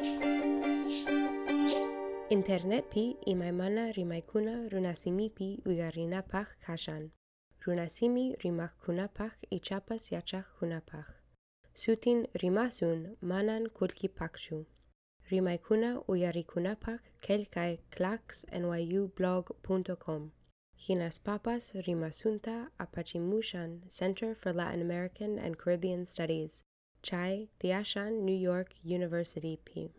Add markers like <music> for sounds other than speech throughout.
Internet Internetpi imaimana rimaikuna ugarina pach kashan. Runasimi rimaj kunapaj y chapas yachaj. Sutin rimasun manan kulkipakshu. Rimaikuna uyarikunapaj kelkai clax nyublog.com. Hinas papas rimasunta apachimushan Center for Latin American and Caribbean Studies. Chai Tiashan New York University P.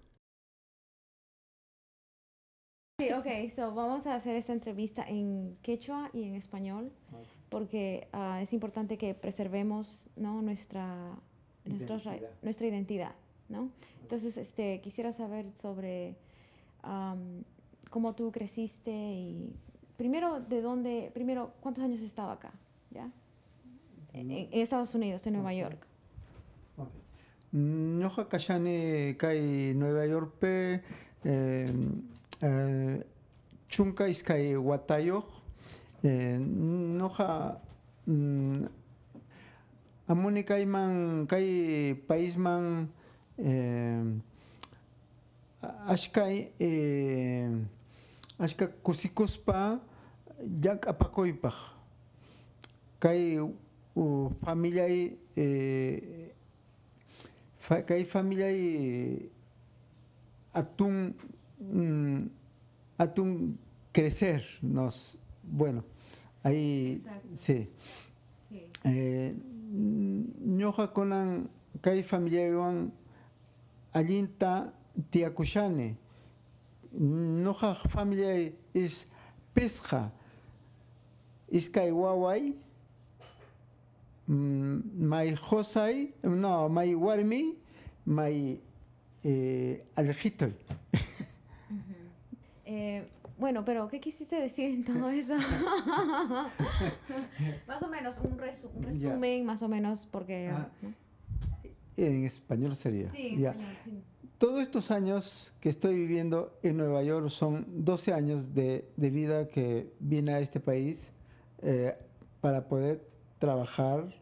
Sí, ok, so vamos a hacer esta entrevista en quechua y en español porque ah, es importante que preservemos ¿no? nuestra, Identidad. nuestra identidad. ¿no? Entonces, este, quisiera saber sobre cómo tú creciste y primero de dónde, primero, ¿cuántos años has estado acá? ¿Ya? En, en Estados Unidos, en Nueva. York. Okay. Ñoqa kashani kay Nueva Yorkpe eh, eh, chunka iskay watayoq eh, ñoqa mm, amuni kayman kay paisman ashkay eh, ashka kusikuspa llank'apakuypaq kay uh, familiay eh, fa, kay familiay atún mm, atún crecer nos bueno ahí sí. Sí. eh, ñoqa kunan kay familiaywan allinta tiyakushani ñoqa familia is pesqa iskay waway mm, may qosay no may warmi may eh, Eh, bueno, pero ¿qué quisiste decir en todo <laughs> eso? <laughs> más o menos, un, resu- un Ya. resumen, más o menos, porque... Ah, ¿no? en español sería Sí, español, sí. Todos estos años que estoy viviendo en Nueva York son 12 años de, de vida que vine a este país eh, para poder trabajar.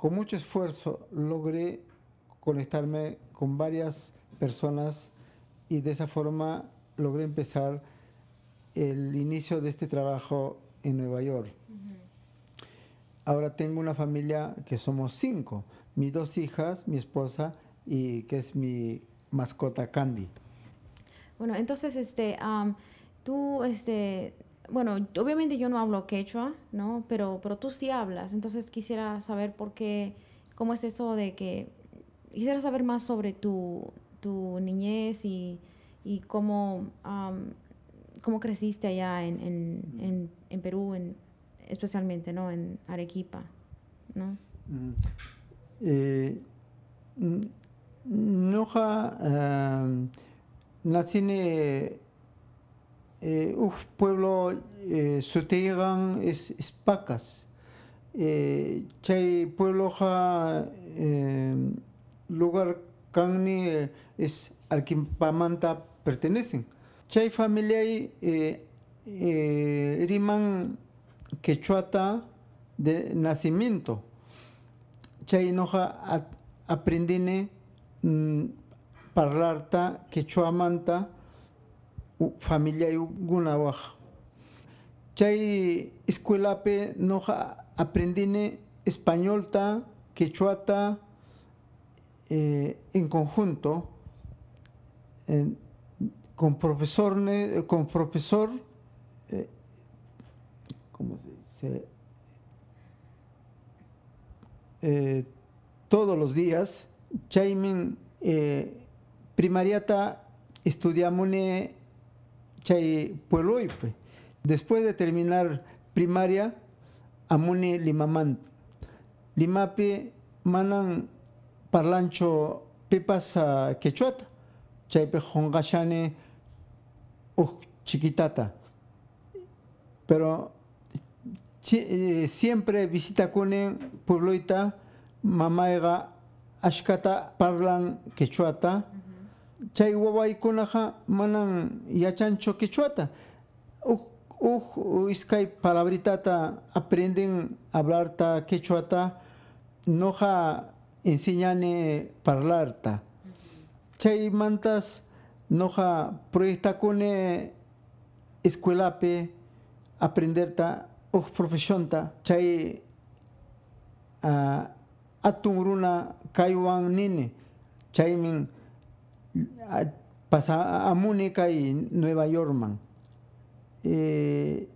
Con mucho esfuerzo logré conectarme con varias personas y de esa forma logré empezar el inicio de este trabajo en Nueva York. Ahora tengo una familia que somos cinco, mis dos hijas, mi esposa y que es mi mascota Candy. Bueno, entonces, este, tú, este, bueno, obviamente yo no hablo quechua, ¿no? Pero, pero tú sí hablas, entonces quisiera saber por qué, cómo es eso de que, quisiera saber más sobre tu, tu niñez y, y cómo, am, cómo creciste allá en, en, en, en Perú, en, especialmente, ¿no? En Arequipa, ¿no? Mm. Eh, mm, Noja eh, nací en eh, un pueblo eh, es, Pacas. Eh, chay pueblo ja, eh, lugar cangni eh, es Arquimpamanta pertenecen. Chay familia eh, riman quechuata de nacimiento. Chay noja aprendine mm, parlarta quechuamanta u- familia gunawaj. Chay escuelape noja aprendine españolta, quechuata eh, en conjunto en- con profesor, con profesor eh, ¿cómo se dice? Eh, todos los días, chaymin eh, primariata estudiamune chay puebloipe. Después de terminar primaria, amune limaman. Limape manan parlancho pepas a quechuata. Chaype hongashane uj chiquitata. Pero eh, siempre visita kunen puebloita mamaiga ashkata parlan quechuata chay wawaykunaqa manan yachancho quechuata uj uj iskay palabritata aprenden hablarta quechuata noja enseñane parlarta. Chay mantas noja proyectacone escuelape aprenderta o profesionta chay uh, atun runa kaiwan nini chaymin pasa amuni kay Nueva York man. Eh,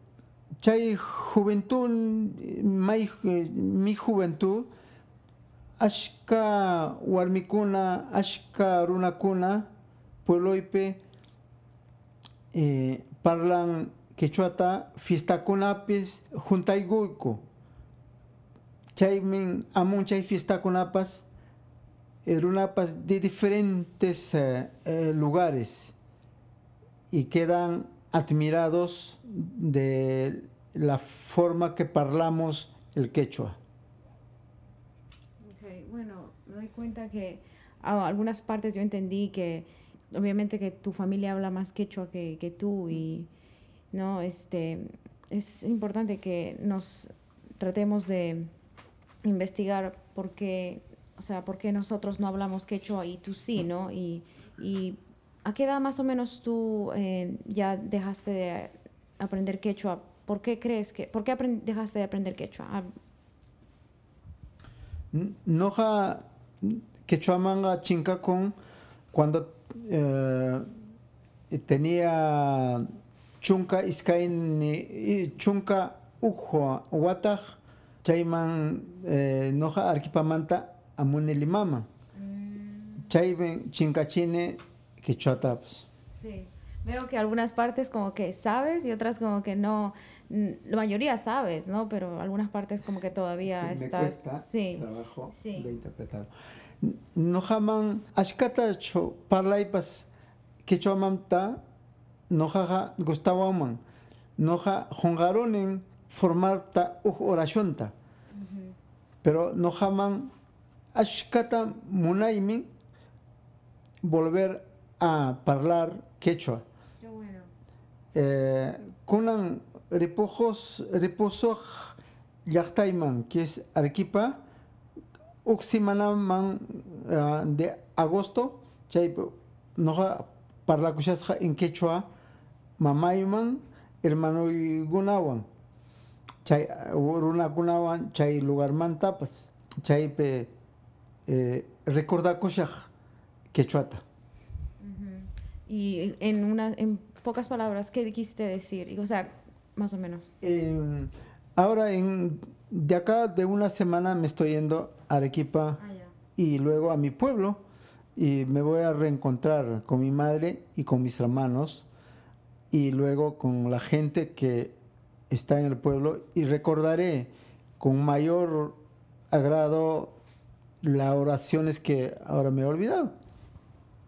chay juventud may, mi juventud ashka warmikuna ashka runakuna puebloipe eh, parlan quechuata fiestakunapis juntayguyku chaymin amun chay fiestakunapas eh, runapas de diferentes eh, eh, lugares y quedan admirados de la forma que parlamos el quechua. Okay, bueno, me doy cuenta que a algunas partes yo entendí que obviamente que tu familia habla más quechua que, que tú y no este es importante que nos tratemos de investigar por qué o sea por qué nosotros no hablamos quechua y tú sí no y, a qué edad más o menos tú eh, ya dejaste de aprender quechua por qué crees que por qué dejaste de aprender quechua ah, noja quechua manga chinca con cuando eh, tenía chunka iskaini chunka ujo wataj chayman eh, noja arquipamanta amuni limama mm. chayben chinkachine quechuatapas sí. Veo que algunas partes como que sabes y otras como que no la mayoría sabes no pero algunas partes como que todavía sí, estás me cuesta sí. trabajo sí. de interpretar. Nojaman ashkatacho parlaipas quechuamanta nojaja gustawaman noja jongaronen formarta uj oracionta pero nojaman ashkata munaymi volver a hablar quechua Qué bueno. eh, kunan ripojos riposoj llaqtayman que es Arequipa uk semanaman uh, de agosto chay noja parlakushasqa en quechua mamayman hermanuykunawan chay runakunawan chay lugarmantapas chaype eh, recordakushaq quechuata. Y en una en pocas palabras qué quisiste decir o sea más o menos. Eh, ahora en de acá de una semana me estoy yendo a Arequipa ah, y luego a mi pueblo y me voy a reencontrar con mi madre y con mis hermanos y luego con la gente que está en el pueblo. Y recordaré con mayor agrado las oraciones que ahora me he olvidado.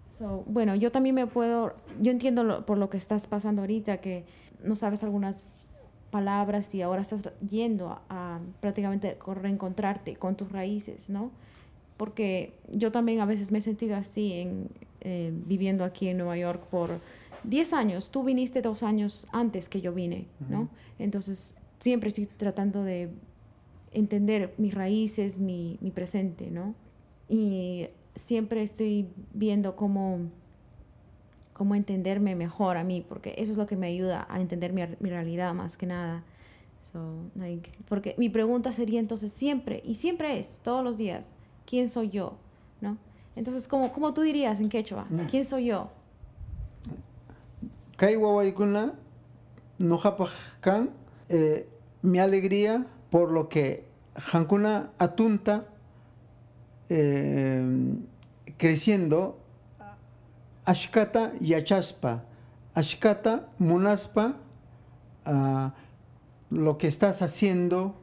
So, bueno, yo también me puedo, yo entiendo lo, por lo que estás pasando ahorita, que no sabes algunas palabras y ahora estás yendo a, a prácticamente reencontrarte con tus raíces, ¿no? Porque yo también a veces me he sentido así en, eh, viviendo aquí en Nueva York por 10 años. Tú viniste dos años antes que yo vine, ¿no? Uh -huh. Entonces, siempre estoy tratando de entender mis raíces, mi, mi presente, ¿no? Y siempre estoy viendo cómo, cómo entenderme mejor a mí, porque eso es lo que me ayuda a entender mi, mi realidad más que nada. So, like, porque mi pregunta sería entonces siempre, y siempre es, todos los días, ¿quién soy yo? ¿No? Entonces, ¿cómo, cómo tú dirías en quechua? ¿Quién soy yo? Eh, mi alegría por lo que Hankuna atunta eh, creciendo ashkata yachaspa ashkata munaspa uh, lo que estás haciendo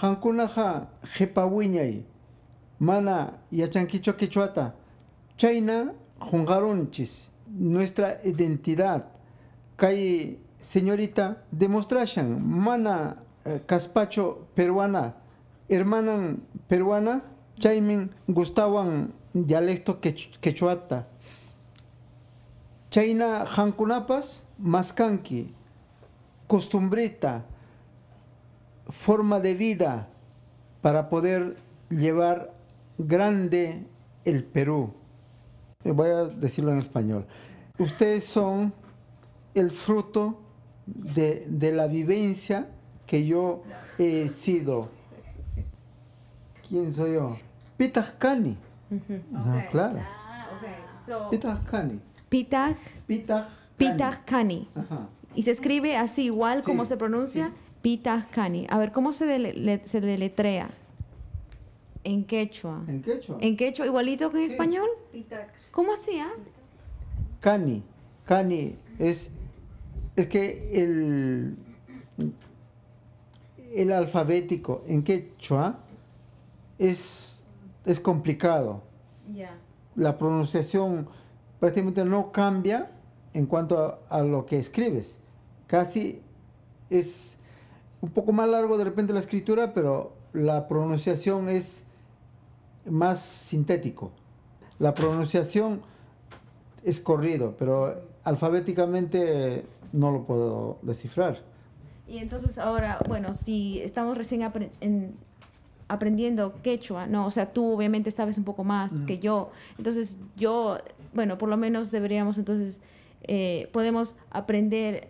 Hankunaja jepawiñay mana yachanquicho quechuata. Chayna jungarunchis nuestra identidad. Kay señorita demostrashan mana caspacho peruana hermanan peruana chaymin gustawan dialecto quechuata chayna hankunapas maskanki costumbrita forma de vida para poder llevar grande el Perú. Eh, Voy a decirlo en español. Ustedes son el fruto de la vivencia que yo he sido. ¿Quién soy yo? Pitajcani. Ah, claro. Pitag Kani. Ajá. Y se escribe así igual como se pronuncia, Kani. A ver, ¿cómo se, dele- le- se deletrea? En quechua. ¿En quechua? En quechua, igualito que en Sí. español. ¿Cómo así, ah? Cani. Cani es, es que el, el alfabético en quechua es, es complicado. La pronunciación prácticamente no cambia en cuanto a, a lo que escribes. Casi es un poco más largo de repente la escritura, pero la pronunciación es más sintético. La pronunciación es corrido, pero alfabéticamente no lo puedo descifrar. Y entonces ahora, bueno, si estamos recién apre- en- aprendiendo quechua, no, o sea, tú obviamente sabes un poco más que yo, entonces yo, bueno, por lo menos deberíamos entonces, eh, podemos aprender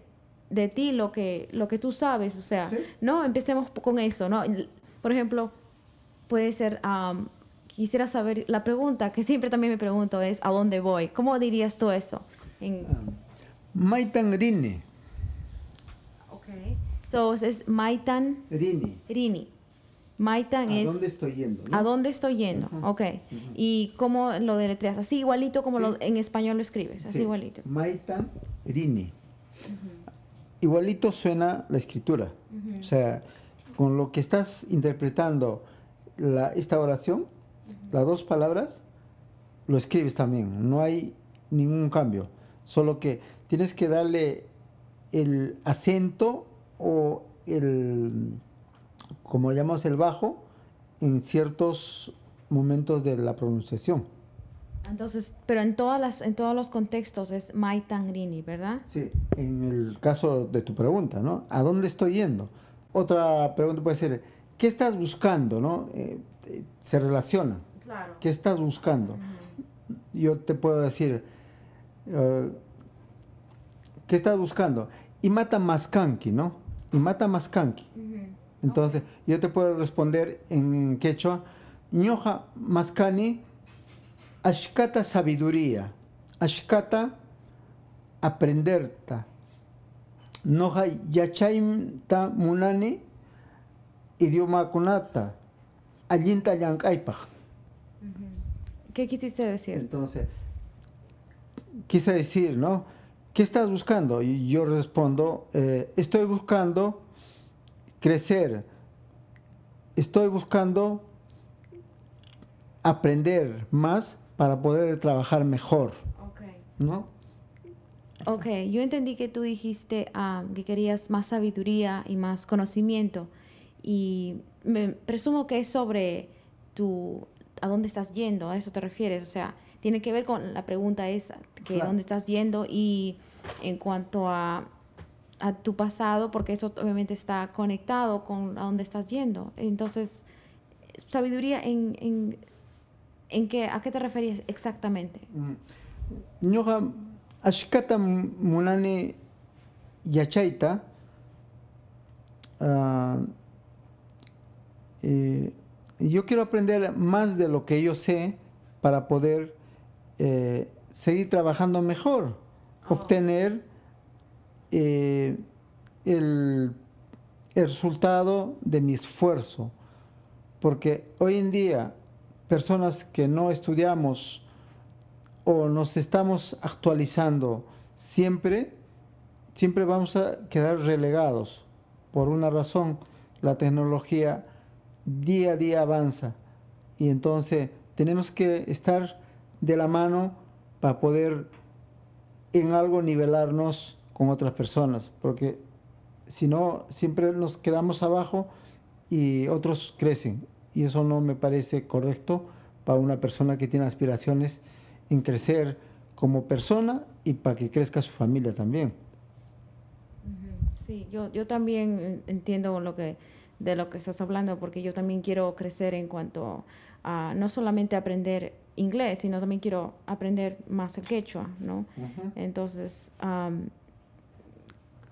de ti lo que, lo que tú sabes, o sea, Sí. no, empecemos con eso, ¿no? Por ejemplo, puede ser, am, quisiera saber, la pregunta que siempre también me pregunto es, ¿a dónde voy? ¿Cómo dirías tú eso? En, Maitan rini. So, es Maitan Rini. Rini. Maitan ¿A es... dónde estoy yendo? no? ¿A dónde estoy yendo? Ok. ¿Y cómo lo deletreas? Así igualito como Sí. lo, en español lo escribes, así Sí, igualito. Maitan Rini. Igualito suena la escritura. O sea, con lo que estás interpretando la, esta oración, las dos palabras, lo escribes también. No hay ningún cambio. Solo que tienes que darle el acento o el, como llamamos el bajo, en ciertos momentos de la pronunciación. Entonces, pero en todas las, en todos los contextos es Maitan Rini, ¿verdad? Sí, en el caso de tu pregunta, ¿no? ¿A dónde estoy yendo? Otra pregunta puede ser, ¿qué estás buscando, no? Eh, se relacionan. Claro. ¿Qué estás buscando? Yo te puedo decir, eh, ¿qué estás buscando? Y mata maskanki, ¿no? Y mata maskanki. Entonces, yo te puedo responder en quechua, ñoja maskani, ashkata sabiduría, ashkata aprenderta, noja yachaymta munani, idioma kunata, allinta llankaypaj. ¿Qué quisiste decir? Entonces, quise decir, ¿no? ¿Qué estás buscando? Y yo respondo, eh, estoy buscando crecer, estoy buscando aprender más para poder trabajar mejor, ¿no? Ok, yo entendí que tú dijiste ah, que querías más sabiduría y más conocimiento. Y me presumo que es sobre tu, a dónde estás yendo, a eso te refieres, o sea, tiene que ver con la pregunta esa, que Claro. dónde estás yendo y en cuanto a, a tu pasado, porque eso obviamente está conectado con a dónde estás yendo. Entonces, sabiduría en, en, en qué, ¿a qué te referías exactamente? ñuqa ashkata munani yachayta ah, eh, yo quiero aprender más de lo que yo sé para poder eh, seguir trabajando mejor obtener eh, el, el resultado de mi esfuerzo. Porque hoy en día personas que no estudiamos o nos estamos actualizando siempre, siempre vamos a quedar relegados. Por una razón, la tecnología día a día avanza. Y entonces tenemos que estar de la mano para poder en algo nivelarnos con otras personas, porque si no, siempre nos quedamos abajo y otros crecen. Y eso no me parece correcto para una persona que tiene aspiraciones en crecer como persona y para que crezca su familia también. Sí, yo, yo también eh, entiendo lo que, de lo que estás hablando, porque yo también quiero crecer en cuanto a no solamente aprender inglés, sino también quiero aprender más el quechua, ¿no? Entonces, um,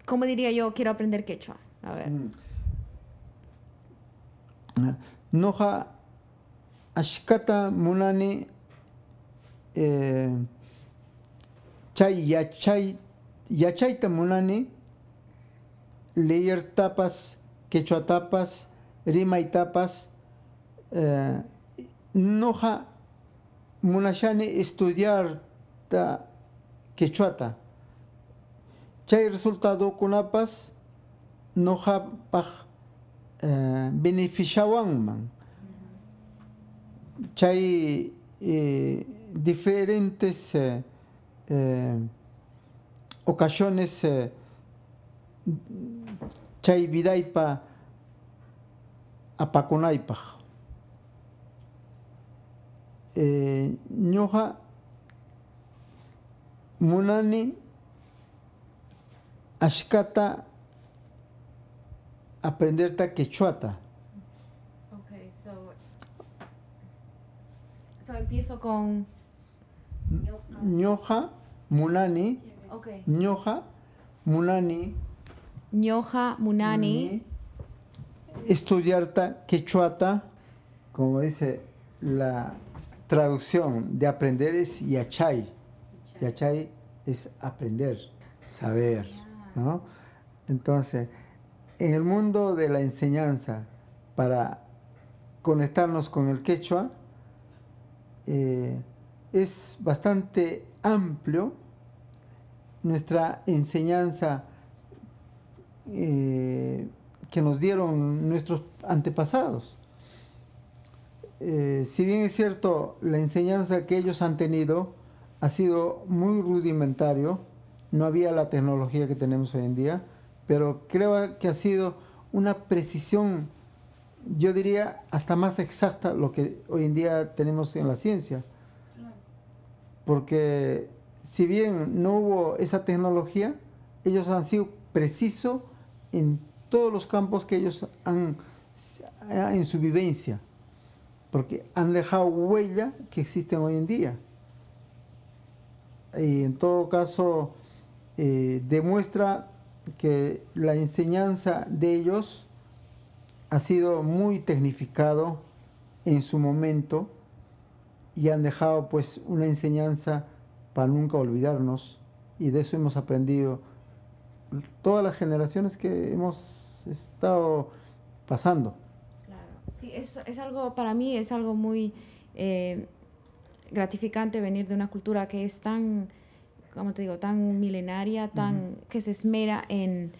¿cómo diría yo quiero aprender quechua? A ver. Mm. Noja ashkata munani eh, chay yachay yachayta munani leer tapas quechua tapas rima y tapas eh, noja munashani estudiar ta quechuata. Chay resultado kunapas noja paj eh, beneficiawanman. Chay eh, diferentes eh, eh, ocasiones chay vidaypa apakunaypaj eh, ñuqa munani ashkata aprenderta quechuata Okay, so, so empiezo con... ñoja munani Okay. ñoja munani Ñoja Munani. estudiarta quechuata como dice la traducción de aprender es yachay yachay es aprender saber ¿no? entonces en el mundo de la enseñanza para conectarnos con el quechua eh, es bastante amplio nuestra enseñanza eh, que nos dieron nuestros antepasados. Eh, si bien es cierto, la enseñanza que ellos han tenido ha sido muy rudimentario, no había la tecnología que tenemos hoy en día, pero creo que ha sido una precisión, yo diría, hasta más exacta lo que hoy en día tenemos en la ciencia. Porque si bien no hubo esa tecnología, ellos han sido precisos en todos los campos que ellos han en su vivencia, porque han dejado huella que existen hoy en día. Y en todo caso, eh, demuestra que la enseñanza de ellos ha sido muy tecnificado en su momento y han dejado pues una enseñanza para nunca olvidarnos y de eso hemos aprendido todas las generaciones que hemos estado pasando. Sí, es, es algo, para mí es algo muy eh, gratificante venir de una cultura que es tan, como te digo, tan milenaria, tan, que se esmera en,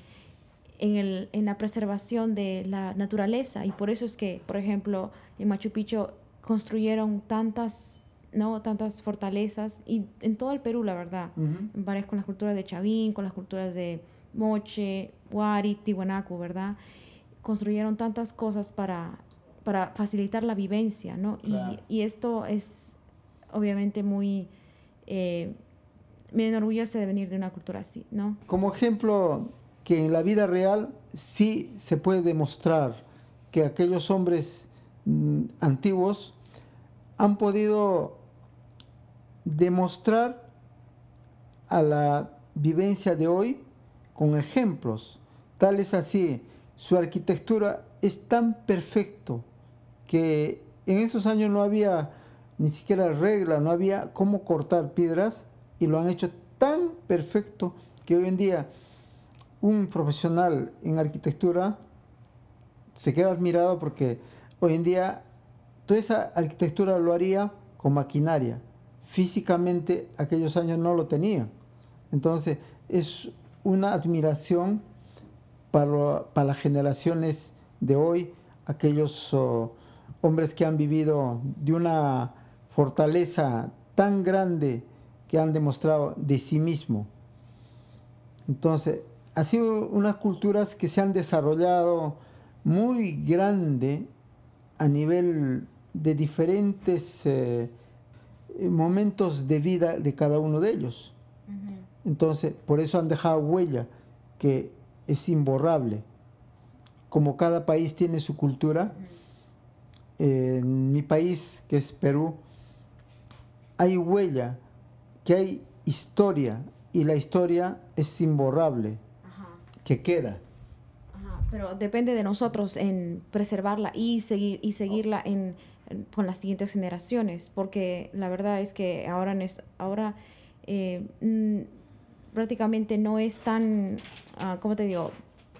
en, el, en la preservación de la naturaleza. Y por eso es que, por ejemplo, en Machu Picchu construyeron tantas ¿no? tantas fortalezas y en todo el Perú, la verdad, en varias con las culturas de Chavín, con las culturas de Moche, Huari, Tiwanaku, ¿verdad? Construyeron tantas cosas para, para facilitar la vivencia, ¿no? Claro. Y, y esto es obviamente muy... Eh, me enorgullece de venir de una cultura así, ¿no? Como ejemplo que en la vida real sí se puede demostrar que aquellos hombres mm, antiguos han podido demostrar a la vivencia de hoy con ejemplos. Tal es así, su arquitectura es tan perfecto que en esos años no había ni siquiera regla, no había cómo cortar piedras y lo han hecho tan perfecto que hoy en día un profesional en arquitectura se queda admirado porque hoy en día toda esa arquitectura lo haría con maquinaria. Físicamente aquellos años no lo tenían. Entonces es una admiración para, las generaciones de hoy, aquellos oh, hombres que han vivido de una fortaleza tan grande que han demostrado de sí mismo. Entonces, ha sido unas culturas que se han desarrollado muy grande a nivel de diferentes eh, momentos de vida de cada uno de ellos. Entonces, por eso han dejado huella que es imborrable. Como cada país tiene su cultura, en mi país, que es Perú, hay huella, que hay historia y la historia es imborrable, que queda. pero depende de nosotros en preservarla y seguir y seguirla en, con las siguientes generaciones, porque la verdad es que ahora ahora eh, prácticamente no es tan, uh, ¿cómo te digo?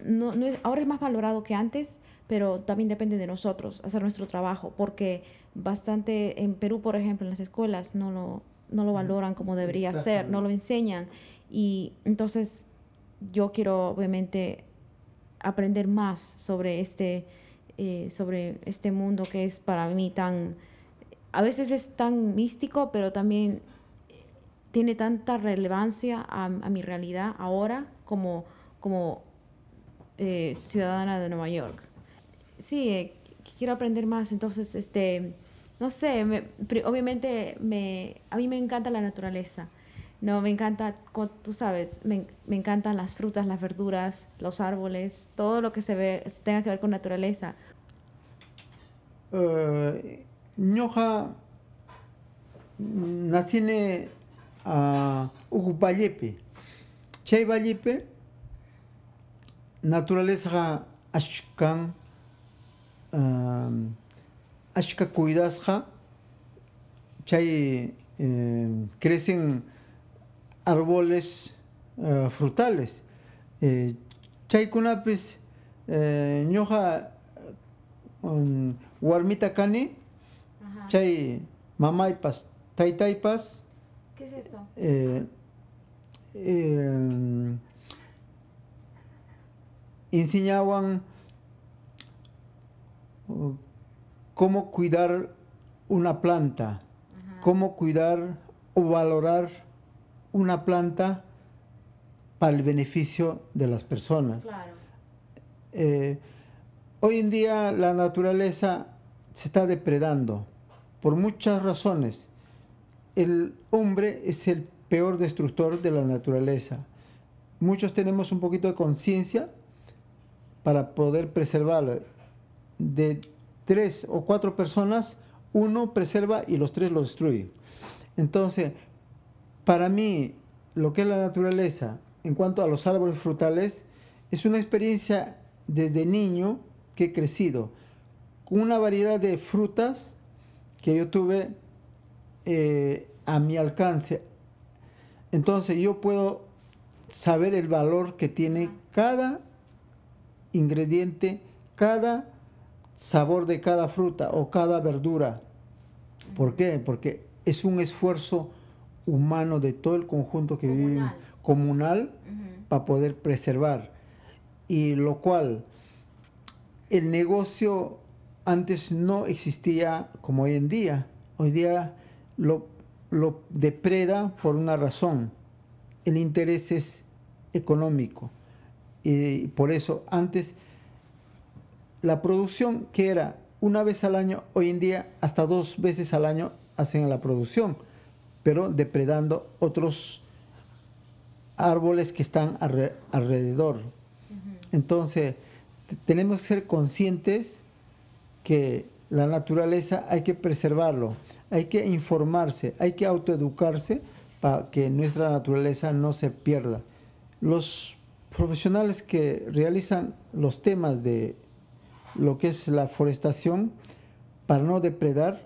No, no es, ahora es más valorado que antes, pero también depende de nosotros hacer nuestro trabajo, porque bastante en Perú, por ejemplo, en las escuelas no lo, no lo valoran como debería ser, no lo enseñan. Y entonces yo quiero obviamente aprender más sobre este, eh, sobre este mundo que es para mí tan, a veces es tan místico, pero también tiene tanta relevancia a, mi realidad ahora como, como eh, ciudadana de Nueva York. Sí, eh, quiero aprender más, entonces, este, no sé, obviamente me, a mí me encanta la naturaleza. No, me encanta, tú sabes, me, me, encantan las frutas, las verduras, los árboles, todo lo que se ve, tenga que ver con naturaleza. Uh, nací a Ujupayepe. Chay naturaleza ashkan, ashka cuidasja, chay eh, crecen árboles uh, frutales. Eh, chay kunapis eh, ñoja um, warmita kani, chay mamaypas, taytaypas, ¿Qué es eso? Eh, eh, enseñaban uh, cómo cuidar una planta, cómo cuidar o valorar una planta para el beneficio de las personas. Eh, hoy en día la naturaleza se está depredando por muchas razones el hombre es el peor destructor de la naturaleza. Muchos tenemos un poquito de conciencia para poder preservarlo. De tres o cuatro personas, uno preserva y los tres lo destruye. Entonces, para mí, lo que es la naturaleza en cuanto a los árboles frutales, es una experiencia desde niño que he crecido, con una variedad de frutas que yo tuve eh, a mi alcance. Entonces yo puedo saber el valor que tiene cada ingrediente, cada sabor de cada fruta o cada verdura. ¿Por qué? Porque es un esfuerzo humano de todo el conjunto que vive comunal para poder preservar. Y lo cual el negocio antes no existía como hoy en día. Hoy día lo, lo depreda por una razón. El interés es económico. Y por eso antes la producción que era una vez al año, hoy en día hasta dos veces al año hacen la producción, pero depredando otros árboles que están alrededor. Entonces, tenemos que ser conscientes que la naturaleza hay que preservarlo, hay que informarse, hay que autoeducarse para que nuestra naturaleza no se pierda. Los profesionales que realizan los temas de lo que es la forestación para no depredar,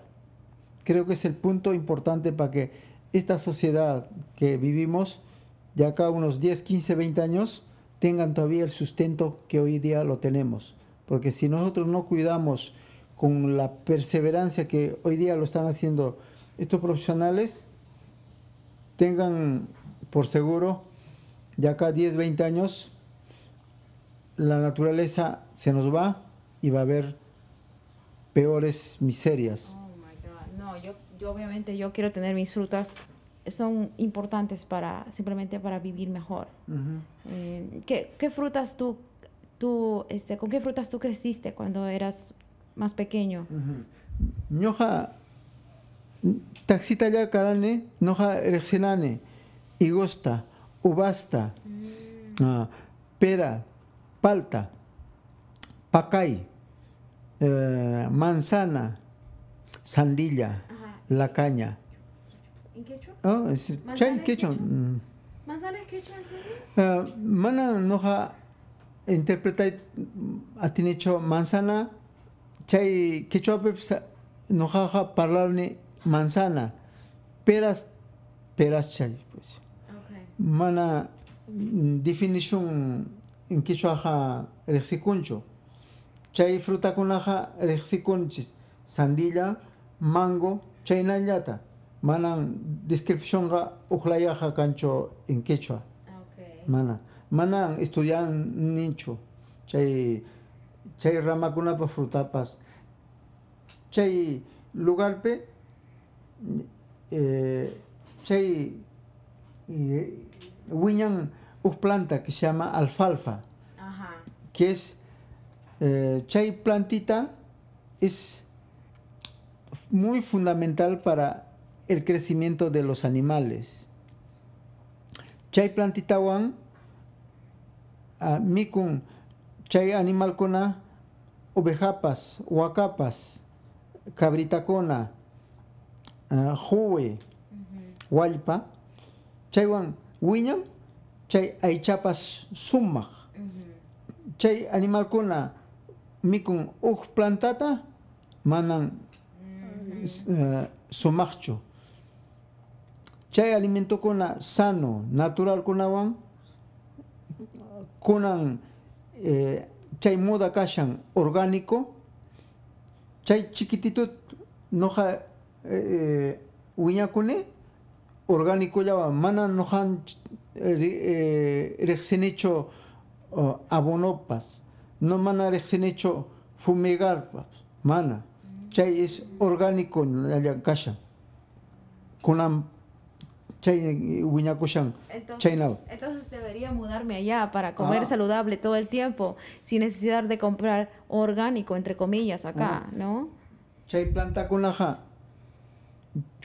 creo que es el punto importante para que esta sociedad que vivimos de acá unos 10, 15, 20 años tengan todavía el sustento que hoy día lo tenemos. Porque si nosotros no cuidamos con la perseverancia que hoy día lo están haciendo estos profesionales, tengan por seguro, de acá 10, 20 años, la naturaleza se nos va y va a haber peores miserias. Oh no, yo, obviamente yo quiero tener mis frutas, son importantes para simplemente para vivir mejor. Eh, ¿qué, frutas tú, tú este, con qué frutas tú creciste cuando eras más pequeño. Ñoja taxita ya carane, noja rexenane, igosta, ubasta, mm. ah, pera, palta, pacay, eh, manzana, sandilla, la caña. ¿En quechua? Oh, es- ¿Manzana quechua. mm. ¿Manzana es quechua? Ah, mana noja interpreta atinicho manzana chay quechua noja parlarne manzana peras peras chay pues Okay. mana mm, definition en quechua ja chay fruta kunaja rexicunchis sandilla mango chaynallata manan descripción ga uklayaja kancho en quechua Okay. mana mana estudian nicho chay chay ramakunapa frutapas chay lugarpe eh, chay eh, wiñan planta que se llama alfalfa Ajá. que es eh, chay plantita es muy fundamental para el crecimiento de los animales. Chay plantita wan ah, mikun chay animal kona ovejapas, huacapas, cabritacona, uh, juwe, walpa, chay wan wiñam, chay aichapas sumaq chay animalkuna mikun uj plantata manan uh, sumaqchu chay alimentokuna sano natural kunawan kunan eh, chay moda kashan orgánico. Chay chiquititut noja eh, wiñakune orgánico llawa mana nojan eh, rexenicho o abonopas, no mana recién hecho fumigar, pa, mana. Chay es orgánico en kasha. Kunam chay wiñakushan. Entonces, Chay now. entonces debería mudarme allá para comer Ah. saludable todo el tiempo, sin necesidad de comprar orgánico, entre comillas, acá, ¿no? Chay planta kunaja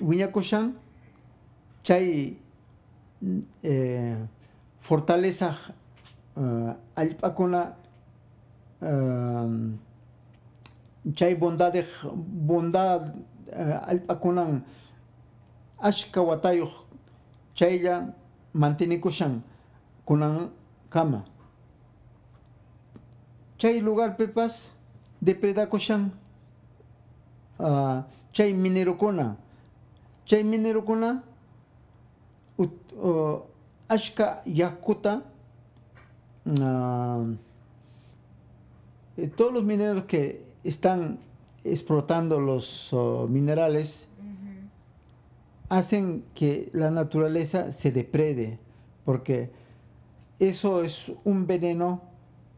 wiñakushan. Chay eh, fortaleza uh, allpakuna uh, chay bondad bondad uh, allpakunan ashka watayuq chaylla mantenikushan kunan kama. Chay lugar pepas depredakushan uh, chay minerokuna chay minerokuna ut, uh, ashka yakuta Ah, eh, todos los mineros que están explotando los oh, minerales hacen que la naturaleza se deprede, porque eso es un veneno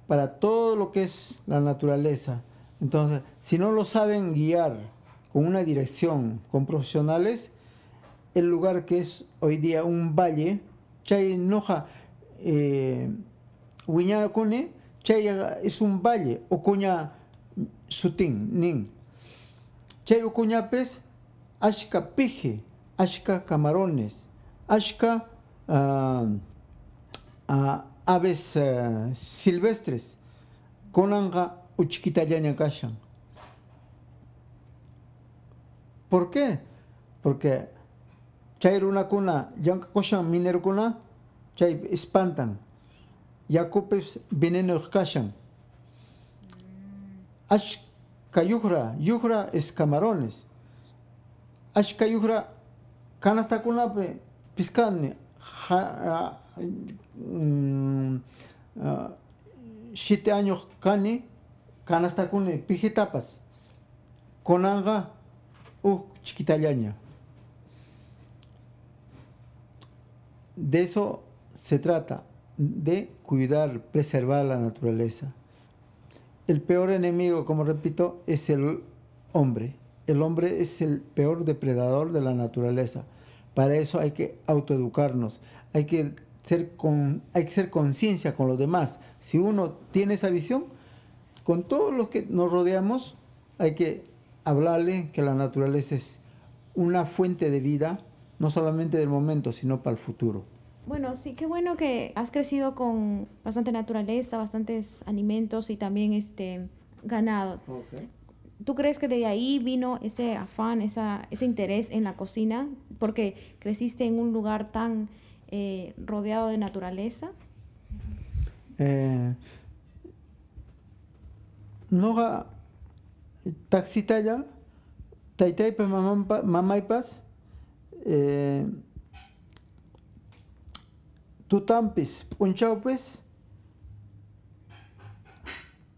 para todo lo que es la naturaleza. Entonces, si no lo saben guiar con una dirección, con profesionales, el lugar que es hoy día un valle, chay noja, eh, Huiñacone, chay es un valle, ocuña sutin, nin. Chay ocuñapes, ashka pije, ashka camarones, ashka ah, ah, aves ah, silvestres, konanga uchkitallaña kashan. ¿Por qué? Porque chay runakuna, yanka koshan minerokuna, chay espantan. Yakupes veneno kashan. Ashka yugra, yugra es camarones. Ashka yugra kanastakunape piscane. Ja, ah, mm, ah, siete años kani kanastakune pijitapas. Konanga uh chiquitallaña. De eso se trata, de cuidar, preservar la naturaleza. El peor enemigo, como repito, es el hombre. El hombre es el peor depredador de la naturaleza. Para eso hay que autoeducarnos, hay que ser con, hay que ser conciencia con los demás. Si uno tiene esa visión, con todos los que nos rodeamos, hay que hablarle que la naturaleza es una fuente de vida, no solamente del momento, sino para el futuro. Bueno, sí, qué bueno que has crecido con bastante naturaleza, bastantes alimentos y también este ganado. ¿Tú crees que de ahí vino ese afán, esa, ese interés en la cocina? Porque creciste en un lugar tan eh, rodeado de naturaleza. Eh, noqa taxitalla taytaypas mamanpa mamaypas eh, tutanpis p'unchawpis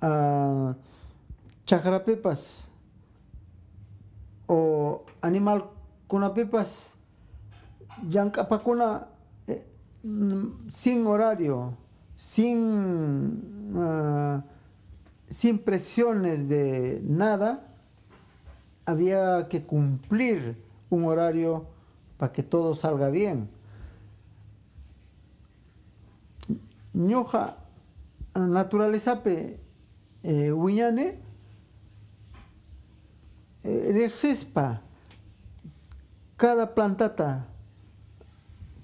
uh, chakrapipas o animalkunapipas llank'apakuna eh, sin horario sin uh, sin presiones de nada, había que cumplir un horario para que todo salga bien. Ñoja naturaleza pe eh, wiñane eh, cada plantata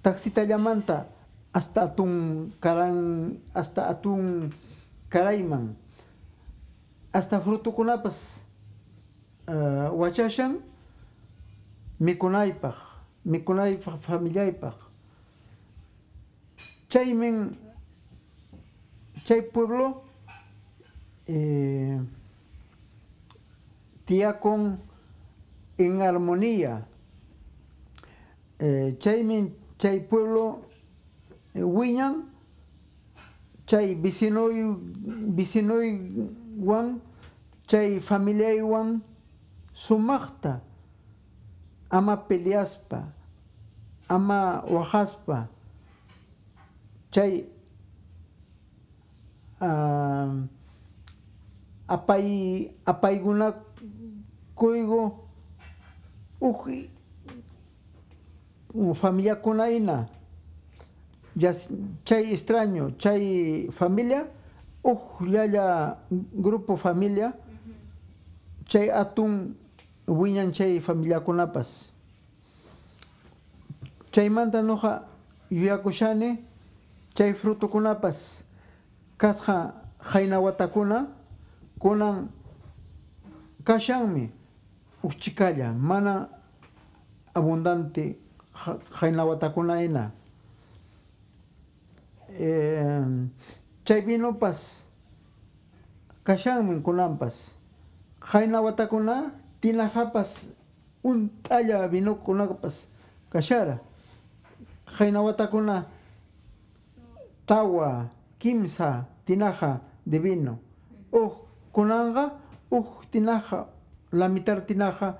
taxita llamanta hasta atún karan hasta atún karaiman hasta frutukunapas uh, wachashan mikunaypaq mikunaypaq familiaypaq chaymin chay pueblo eh, tiakon en armonía. Eh, chaymin chay pueblo eh, chay vicinoy vicinoy wan chay familiaywan sumaqta ama peleaspa ama wajaspa chay uh, apay apaykunakuygu uj familiakunaina chay extraño chay familia uj yalla grupo familia chay atun wiñan chay familiakunapas chaymanta noqa yuyakushani chay frutukunapas kasqa hayna watakuna kunan kashanmi uchikalla mana abundante hayna watakuna hina eh, chay vinopas kashanmi kunanpas. Hayna watakuna tinahapas un t'alla vinukunapas kashara. Hayna watakuna tawa kimsa tinaja de vino. Uj kunanqa uj tinaja la mitad tinaja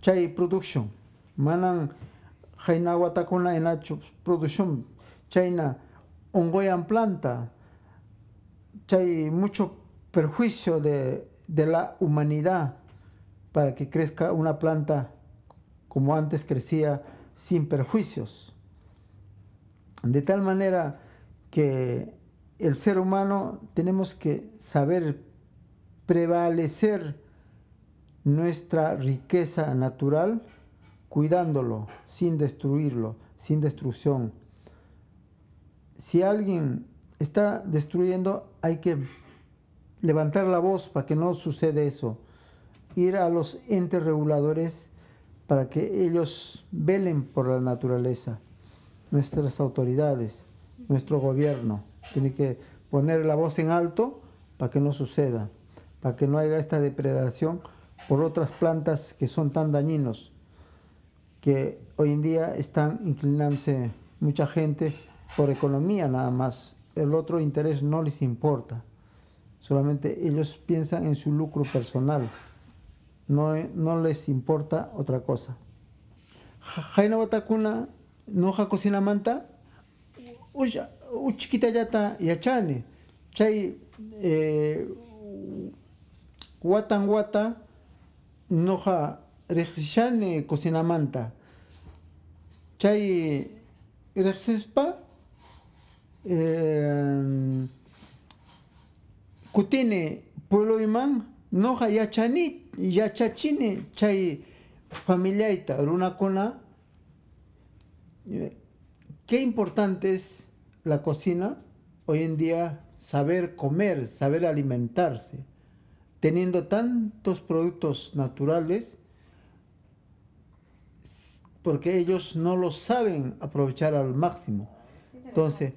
chay production manan hayna watakuna enachu producción. Chayna ungoyan planta hay mucho perjuicio de, de, la humanidad para que crezca una planta como antes crecía sin perjuicios. De tal manera que el ser humano tenemos que saber prevalecer nuestra riqueza natural cuidándolo, sin destruirlo, sin destrucción. Si alguien está destruyendo, hay que levantar la voz para que no suceda eso. Ir a los entes reguladores para que ellos velen por la naturaleza. Nuestras autoridades, nuestro gobierno, tiene que poner la voz en alto para que no suceda, para que no haya esta depredación por otras plantas que son tan dañinos, que hoy en día están inclinándose mucha gente por economía nada más, el otro interés no les importa. Solamente ellos piensan en su lucro personal. No, no les importa otra cosa. Jaina watakuna noja cocina manta yata yachane. Chay eh, watan wata noja rexishane cocina manta. Chay rexispa eh, kutini pueblo iman noja yachani yachachini chay familiaita runakuna qué importante es la cocina hoy en día saber comer saber alimentarse teniendo tantos productos naturales, porque ellos no lo saben aprovechar al máximo. Entonces,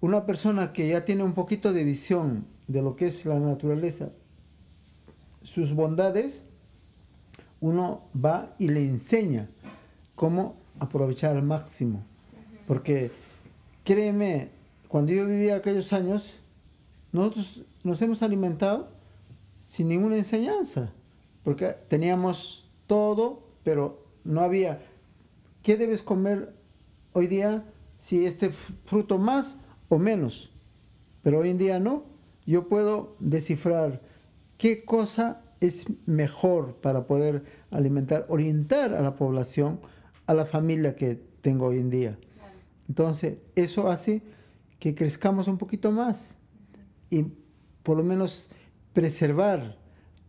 una persona que ya tiene un poquito de visión de lo que es la naturaleza, sus bondades, uno va y le enseña cómo aprovechar al máximo. Porque créeme, cuando yo vivía aquellos años, nosotros nos hemos alimentado sin ninguna enseñanza, porque teníamos todo, pero no había, ¿qué debes comer hoy día? Si este fruto más o menos, pero hoy en día no. Yo puedo descifrar qué cosa es mejor para poder alimentar, orientar a la población, a la familia que tengo hoy en día. Entonces, eso hace que crezcamos un poquito más y por lo menos preservar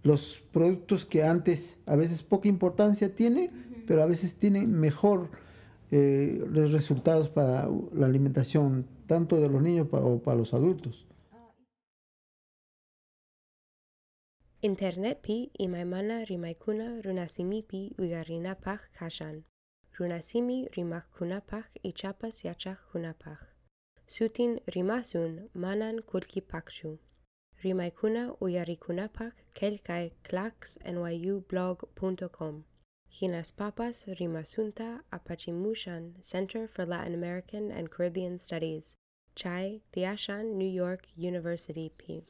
los productos que antes a veces poca importancia tiene, pero a veces tienen mejor eh, resultados para la alimentación tanto de los niños o para los adultos. Internet pi imaymana rimaykuna runasimipi uyarinapaj kashan. Runasimi rimakkunapaj ichapas yachaj kunapaj. Sutin rimasun manan kulkipakshu. Rimaykuna uyarikunapaj kelkai clax nyublog.com. Hinas Papas Rimasunta Apachimushan Center for Latin American and Caribbean Studies. Chai Tiashan New York University P.